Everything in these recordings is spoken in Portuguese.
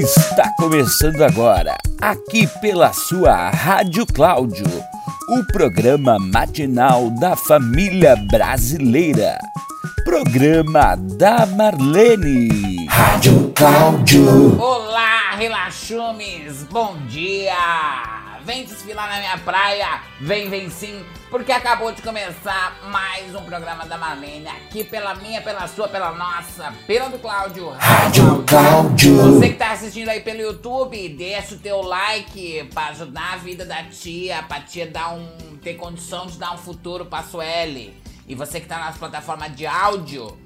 Está começando agora, aqui pela sua Rádio Cláudio, o programa matinal da família brasileira. Programa da Marlene. Rádio Cláudio. Olá, relaxumes, bom dia! Vem desfilar na minha praia, vem, vem sim, porque acabou de começar mais um programa da Marlene, aqui pela minha, pela sua, pela nossa, pela do Cláudio. Rádio Cláudio. Você que tá assistindo aí pelo YouTube, deixa o teu like pra ajudar a vida da tia, pra tia dar um, ter condição de dar um futuro pra Sueli. E você que tá nas plataformas de áudio,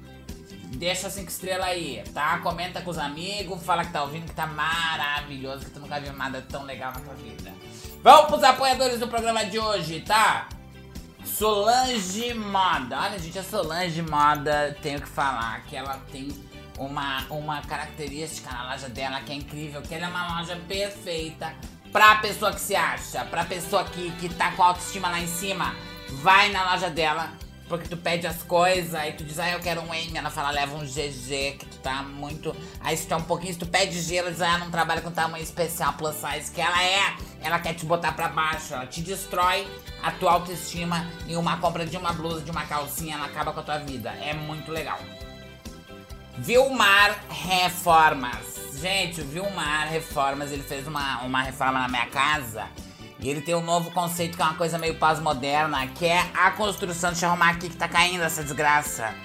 deixa cinco estrelas aí, tá? Comenta com os amigos, fala que tá ouvindo, que tá maravilhoso, que tu nunca viu nada tão legal na tua vida. Vamos pros apoiadores do programa de hoje, tá? Solange Moda. Olha, gente, a Solange Moda, tenho que falar que ela tem uma, uma característica na loja dela que é incrível, que ela é uma loja perfeita pra pessoa que se acha, pra pessoa que, que tá com a autoestima lá em cima. Vai na loja dela, porque tu pede as coisas, aí tu diz, ah, eu quero um M, ela fala, leva um GG, que tu tá muito. Aí se tu tá um pouquinho, se tu pede gelo, diz, ah, não trabalha com tamanho especial plus size, que ela é, ela quer te botar pra baixo, ela te destrói a tua autoestima em uma compra de uma blusa, de uma calcinha, ela acaba com a tua vida. É muito legal. Vilmar Reformas. Gente, o Vilmar Reformas, ele fez uma, uma reforma na minha casa. E ele tem um novo conceito que é uma coisa meio pós-moderna, que é a construção. Deixa eu arrumar aqui que tá caindo essa desgraça.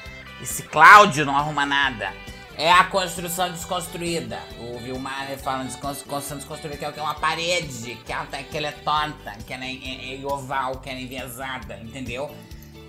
Esse Cláudio não arruma nada. É a construção desconstruída. O Vilmar fala de construção desconstruída, que é é uma parede, que ela, que ela é torta, que ela é, é, é oval, que ela é enviesada, entendeu?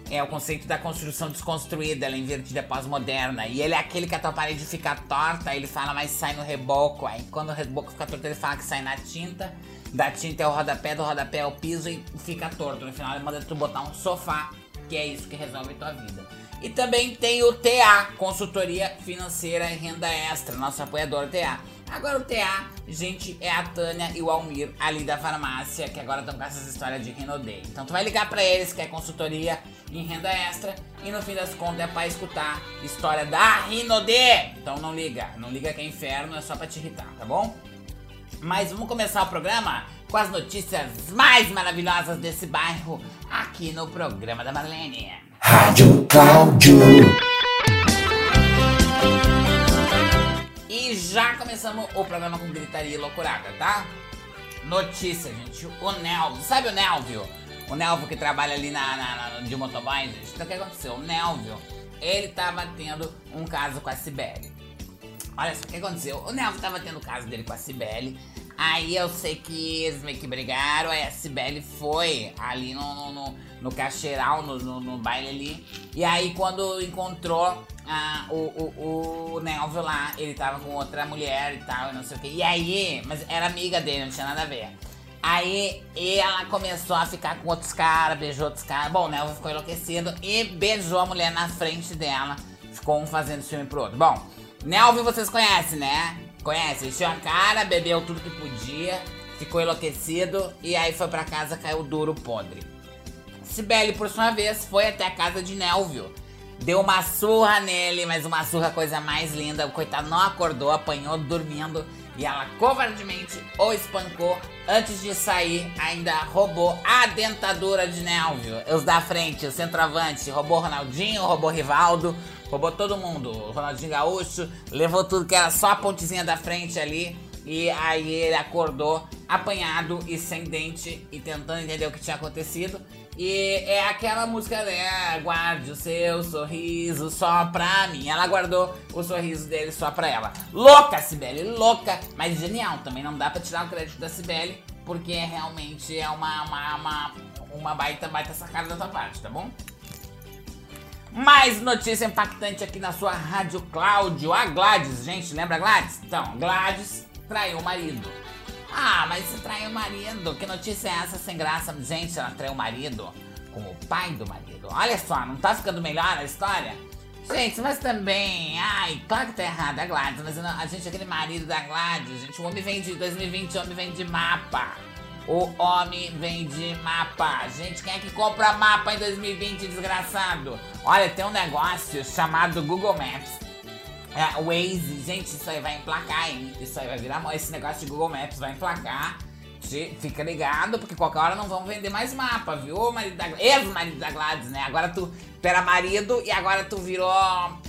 É o conceito da construção desconstruída, ela é invertida pós-moderna. E ele é aquele que a tua parede fica torta, ele fala, mas sai no reboco. Aí quando o reboco fica torto, ele fala que sai na tinta. Da tinta é o rodapé, do rodapé é o piso e fica torto. No final ele manda tu botar um sofá, que é isso que resolve tua vida. E também tem o TA, Consultoria Financeira e Renda Extra, nosso apoiador TA. Agora o TA, gente, é a Tânia e o Almir ali da farmácia, que agora estão com essas histórias de Rinodê. Então tu vai ligar para eles, que é consultoria em renda extra, e no fim das contas é pra escutar história da Rinodê. Então não liga, não liga que é inferno, é só pra te irritar, tá bom? Mas vamos começar o programa com as notícias mais maravilhosas desse bairro aqui no programa da Marlene. Rádio Cláudio. E já começamos o programa com gritaria e loucurada, tá? Notícia, gente. O Nelvio, sabe o Nelvio? O Nelvio que trabalha ali na, na, na de motoboy, gente. Então o que aconteceu? O Nelvio, ele tava tendo um caso com a Cibele. Olha só o que aconteceu. O Nelvio tava tendo o caso dele com a Cibele. Aí eu sei que eles meio que brigaram, aí a Cibele foi ali no, no, no, no no, no, no, baile ali. E aí quando encontrou ah, o, o, o Nelvio lá, ele tava com outra mulher e tal, e não sei o que. E aí, mas era amiga dele, não tinha nada a ver. Aí ela começou a ficar com outros caras, beijou outros caras. Bom, o Nelvio ficou enlouquecido e beijou a mulher na frente dela. Ficou um fazendo filme pro outro. Bom, Nelvio vocês conhecem, né? Conhece? Encheu a cara, bebeu tudo que podia, ficou enlouquecido e aí foi pra casa, caiu duro podre. Sibeli, por sua vez, foi até a casa de Nelvio. Deu uma surra nele, mas uma surra coisa mais linda. O coitado não acordou, apanhou dormindo. E ela covardemente o espancou. Antes de sair, ainda roubou a dentadura de Nelvio. Os da frente, o centroavante. Roubou Ronaldinho, roubou Rivaldo, roubou todo mundo. O Ronaldinho Gaúcho, levou tudo que era só a pontezinha da frente ali. E aí ele acordou apanhado e sem dente e tentando entender o que tinha acontecido. E é aquela música, né? Guarde o seu sorriso só pra mim. Ela guardou o sorriso dele só pra ela. Louca, Sibeli, louca, mas genial. Também não dá pra tirar o crédito da Sibeli, porque realmente é uma, uma, uma, uma baita, baita sacada da tua parte, tá bom? Mais notícia impactante aqui na sua Rádio Cláudio. A Gladys, gente, lembra Gladys? Então, Gladys traiu o marido. Ah, mas você traiu o marido. Que notícia é essa sem graça? Gente, ela traiu o marido com o pai do marido. Olha só, não tá ficando melhor a história? Gente, mas também, ai, claro que tá errado a Gladys, mas a gente, aquele marido da Gladys, gente, o homem vem de 2020, o homem vem de mapa. O homem vem de mapa. Gente, quem é que compra mapa em 2020, desgraçado? Olha, tem um negócio chamado Google Maps. É, Waze, gente, isso aí vai emplacar, hein? Isso aí vai virar. Esse negócio de Google Maps vai emplacar. Fica ligado, porque qualquer hora não vão vender mais mapa, viu? Marido da, ex-marido da Gladys, né? Agora tu era marido e agora tu virou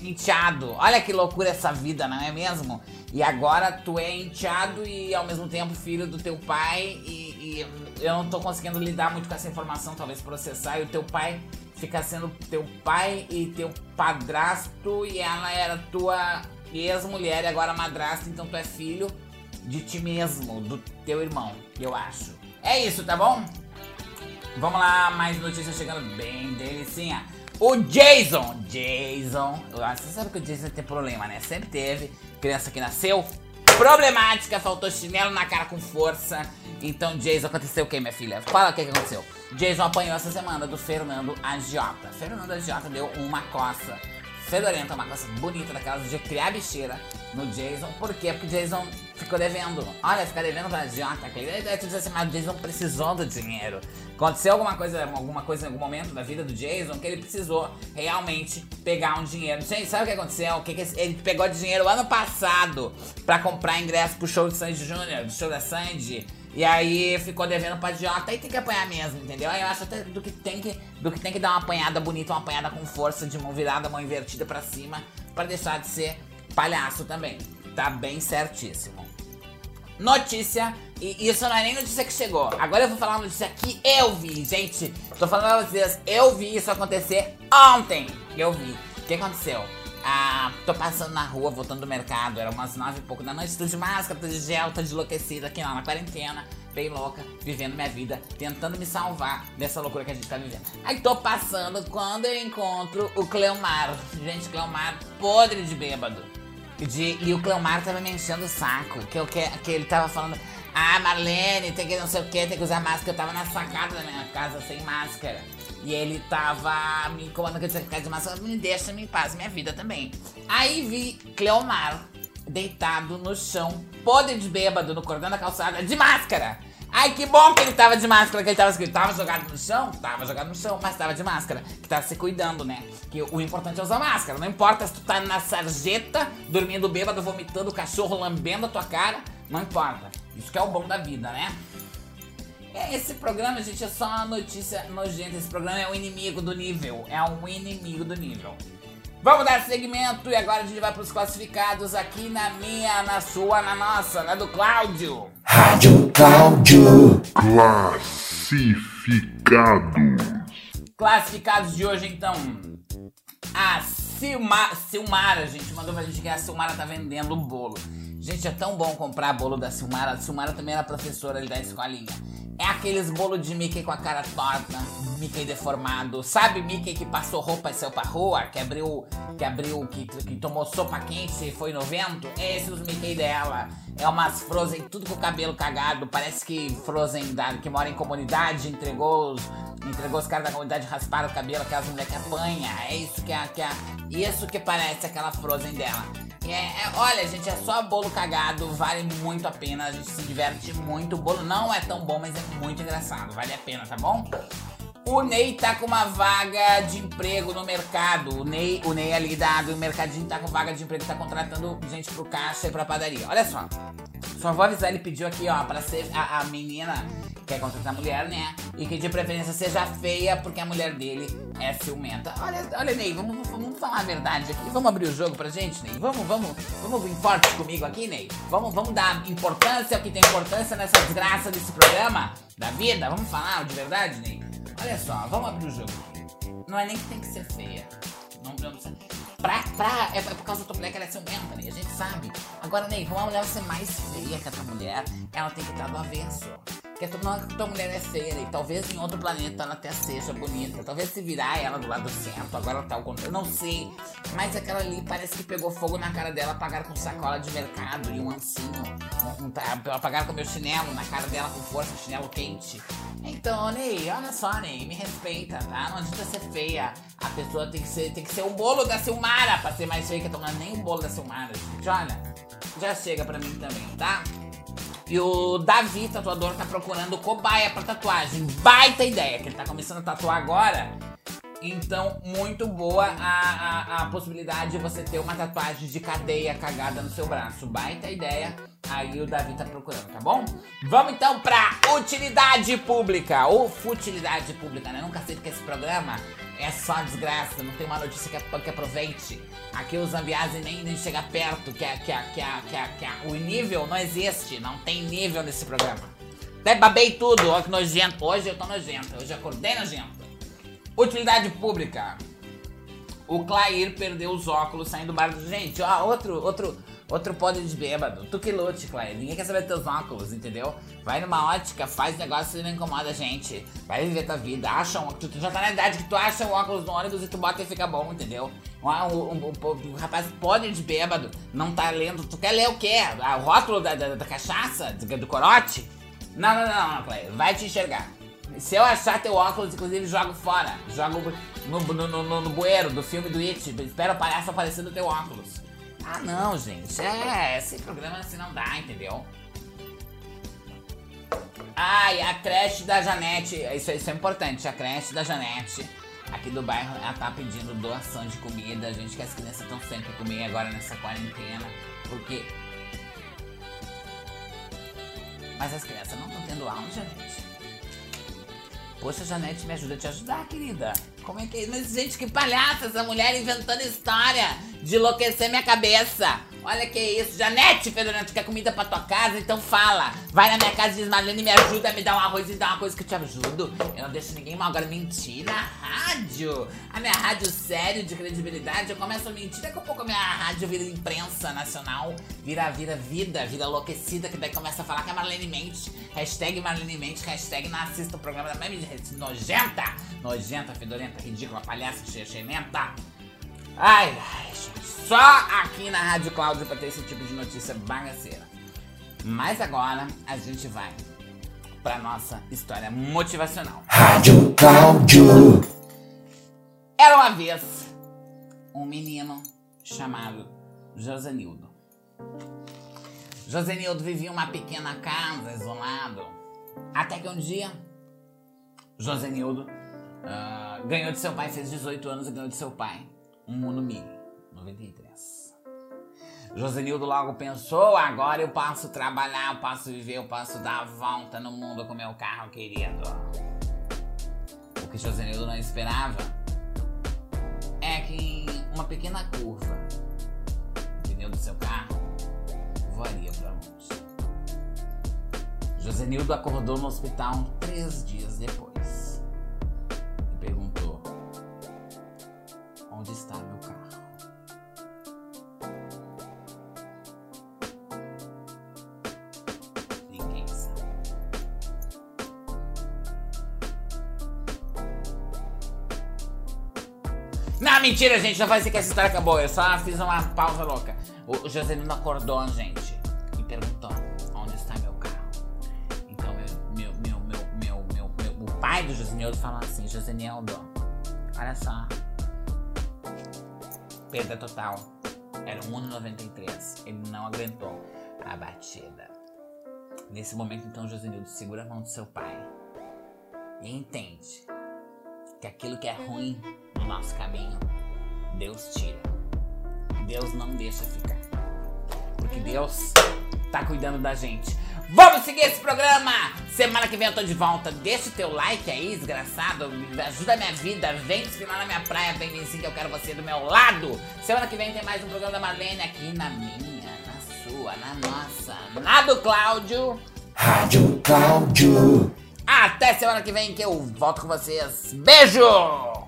enteado. Olha que loucura essa vida, não é mesmo? E agora tu é enteado e ao mesmo tempo filho do teu pai e, e eu não tô conseguindo lidar muito com essa informação, talvez processar. E o teu pai fica sendo teu pai e teu padrasto e ela era tua ex-mulher e agora madrasta, então tu é filho de ti mesmo, do teu irmão, eu acho. É isso, tá bom? Vamos lá, mais notícias chegando bem delicinha. O Jason, Jason, você sabe que o Jason tem problema, né? Sempre teve. Criança que nasceu problemática, faltou chinelo na cara com força. Então, Jason, aconteceu o que, minha filha? Fala o que, que aconteceu. Jason apanhou essa semana do Fernando Agiota. Fernando Agiota deu uma coça fedorenta, uma coisa bonita daquelas de criar bicheira no Jason. Por quê? Porque o Jason ficou devendo. Olha, ficar devendo pra Jota. Daí tu diz assim, mas o Jason precisou do dinheiro. Aconteceu alguma coisa, alguma coisa em algum momento da vida do Jason que ele precisou realmente pegar um dinheiro. Gente, sabe o que aconteceu? O que, que ele pegou dinheiro ano passado pra comprar ingresso pro show de Sandy Júnior, do show da Sandy. E aí ficou devendo pra Jota e tem que apanhar mesmo, entendeu? Aí eu acho até do que tem que, do que, tem que dar uma apanhada bonita, uma apanhada com força, de mão virada, mão invertida pra cima, pra deixar de ser palhaço também. Tá bem certíssimo. Notícia, e isso não é nem notícia que chegou. Agora eu vou falar uma notícia que eu vi, gente. Tô falando pra vocês, eu vi isso acontecer ontem. Eu vi. O que aconteceu? Ah, tô passando na rua, voltando do mercado, era umas nove e pouco da noite, tô de máscara, tô de gel, tô enlouquecida aqui lá na quarentena, bem louca, vivendo minha vida, tentando me salvar dessa loucura que a gente tá vivendo. Aí tô passando quando eu encontro o Cleomar. Gente, Cleomar podre de bêbado. De, e o Cleomar tava me enchendo o saco. Que, eu, que, que ele tava falando. Ah, Marlene, tem que não sei o que, tem que usar máscara. Eu tava na sacada da minha casa sem máscara. E ele tava me incomodando que eu tinha que ficar de máscara. Me deixa em paz, minha vida também. Aí vi Cleomar deitado no chão, podre de bêbado, no cordão da calçada, de máscara. Ai, que bom que ele tava de máscara, que ele tava escrito. Tava jogado no chão? Tava jogado no chão, mas tava de máscara. Que tava se cuidando, né? Que o importante é usar máscara. Não importa se tu tá na sarjeta, dormindo bêbado, vomitando, o cachorro lambendo a tua cara. Não importa. Isso que é o bom da vida, né? É, esse programa, gente, é só uma notícia nojenta. Esse programa é o inimigo do nível. É um inimigo do nível. Vamos dar segmento e agora a gente vai para os classificados aqui na minha, na sua, na nossa, na do Cláudio. Rádio Cláudio. Classificados. Classificados de hoje, então. A Silma, Silmara, gente, mandou pra gente que a Silmara tá vendendo bolo. Gente, é tão bom comprar bolo da Silmara. A Silmara também era professora ali da escolinha. É aqueles bolo de Mickey com a cara torta, Mickey deformado. Sabe Mickey que passou roupa e saiu pra rua? Que abriu, que abriu, que, que tomou sopa quente e foi no vento? Esses os Mickey dela. É umas Frozen, tudo com o cabelo cagado. Parece que Frozen, da, que mora em comunidade, entregou os, entregou os caras da comunidade rasparam o cabelo, aquelas mulheres que apanha. É isso que é, que é, isso que parece aquela Frozen dela. É, é, olha, gente, é só bolo cagado, vale muito a pena, a gente se diverte muito. O bolo não é tão bom, mas é muito engraçado, vale a pena, tá bom? O Ney tá com uma vaga de emprego no mercado. O Ney, o Ney ali da, do mercadinho tá com vaga de emprego, tá contratando gente pro caixa e pra padaria. Olha só. Só vou avisar, ele pediu aqui, ó, pra ser a, a menina quer contratar mulher, né? E que de preferência seja feia, porque a mulher dele é ciumenta. Olha, olha, Ney, vamos, vamos falar a verdade aqui. Vamos abrir o jogo pra gente, Ney? Vamos, vamos, vamos vir forte comigo aqui, Ney? Vamos, vamos dar importância ao que tem importância nessa desgraça desse programa da vida? Vamos falar de verdade, Ney? Olha só, vamos abrir o jogo. Não é nem que tem que ser feia. Não, não ser. Pra, pra, é por causa da tua mulher que ela é ciumenta, Ney. A gente sabe. Agora, Ney, como a mulher ser mais feia que a tua mulher, ela tem que estar do avesso. Tu, não, tua mulher é feia e talvez em outro planeta ela até seja bonita. Talvez se virar ela do lado certo, agora ela tá ao contrário. Não sei. Mas aquela ali parece que pegou fogo na cara dela, apagaram com sacola de mercado e um ancinho. Um, um, apagaram com meu chinelo na cara dela com força, chinelo quente. Então, Ney, olha só, Ney, me respeita, tá? Não adianta ser feia. A pessoa tem que ser, tem que ser o bolo da Silmara pra ser mais feia que a nem o bolo da Silmara, gente. Olha, já chega pra mim também, tá? E o Davi, tatuador, tá procurando cobaia pra tatuagem. Baita ideia, que ele tá começando a tatuar agora. Então, muito boa a, a, a, possibilidade de você ter uma tatuagem de cadeia cagada no seu braço. Baita ideia. Aí o Davi tá procurando, tá bom? Vamos então pra utilidade pública. Ou futilidade pública, né? Nunca sei que esse programa é só desgraça. Não tem uma notícia que, que aproveite. Aqui os Zambiase nem, nem chega perto. Que, que, que, que, que, o nível não existe. Não tem nível nesse programa. Até babei tudo. Olha que nojento. Hoje eu tô nojento. Hoje eu acordei nojento. Utilidade pública. O Clair perdeu os óculos saindo do bar. Gente, ó, outro, outro, outro podre de bêbado. Tu que lute, Clair. Ninguém quer saber teus óculos, entendeu? Vai numa ótica, faz negócio e não incomoda a gente. Vai viver tua vida. Acha um, tu, tu já tá na idade que tu acha um óculos no ônibus e tu bota e fica bom, entendeu? Um, um, um, um rapaz podre de bêbado, não tá lendo. Tu quer ler o quê? O rótulo da, da, da cachaça? Do, do corote? Não, não, não, não, Clair. Vai te enxergar. Se eu achar teu óculos, inclusive, jogo fora. Jogo no, no, no, no bueiro do filme do It. Espero o palhaço aparecer no teu óculos. Ah, não, gente. É, esse programa assim não dá, entendeu? E a creche da Janete. Isso, isso é importante. A creche da Janete aqui do bairro, ela tá pedindo doação de comida. A gente que as crianças estão sempre comer agora nessa quarentena. Porque. Mas as crianças não estão tendo aula, gente. Poxa, Janete, me ajuda a te ajudar, querida. Como é que é? Mas, gente, que palhaça essa mulher inventando história de enlouquecer minha cabeça. Olha que isso. Janete, Fedorento, tu quer comida pra tua casa? Então fala. Vai na minha casa e diz, Marlene, me ajuda, me dá um arroz e dá uma coisa que eu te ajudo. Eu não deixo ninguém mal. Agora, mentir na rádio. A minha rádio sério, de credibilidade, eu começo a mentir. Daqui a pouco a minha rádio vira imprensa nacional. Vira, vira vida, vira enlouquecida. Que daí começa a falar que a Marlene mente. Hashtag Marlene mente, hashtag não assista o programa da Mami nojenta. Nojenta, fedorenta, ridícula, palhaça, xixenta. Ai, ai. Só aqui na Rádio Cláudio pra ter esse tipo de notícia bagaceira. Mas agora a gente vai pra nossa história motivacional. Rádio Cláudio. Era uma vez um menino chamado Josenildo. Josenildo vivia em uma pequena casa, isolado. Até que um dia, Josenildo uh, ganhou de seu pai, fez 18 anos e ganhou de seu pai um Uno Mille 93. Josenildo logo pensou: agora eu posso trabalhar, eu posso viver, eu posso dar a volta no mundo com meu carro querido. O que Josenildo não esperava é que uma pequena curva, o pneu do seu carro voaria para longe. Josenildo acordou no hospital três dias depois. onde está meu Não, mentira, gente. Vai ser que essa história acabou. Eu só fiz uma pausa louca. O Joselino acordou, gente, e perguntou: onde está meu carro? Então, meu, meu, meu, meu, meu, meu, o pai do Josenildo falou assim: Josenildo, olha só perda total. Era um 1,93. Ele não aguentou a batida. Nesse momento, então, Josenildo segura a mão do seu pai e entende que aquilo que é ruim no nosso caminho, Deus tira. Deus não deixa ficar. Porque Deus tá cuidando da gente. Vamos seguir esse programa! Semana que vem eu tô de volta. Deixa o teu like aí, desgraçado. Ajuda a minha vida. Vem desfilar na minha praia. Vem sim que eu quero você do meu lado. Semana que vem tem mais um programa da Marlene aqui na minha, na sua, na nossa, na do Cláudio. Rádio Cláudio. Até semana que vem que eu volto com vocês. Beijo!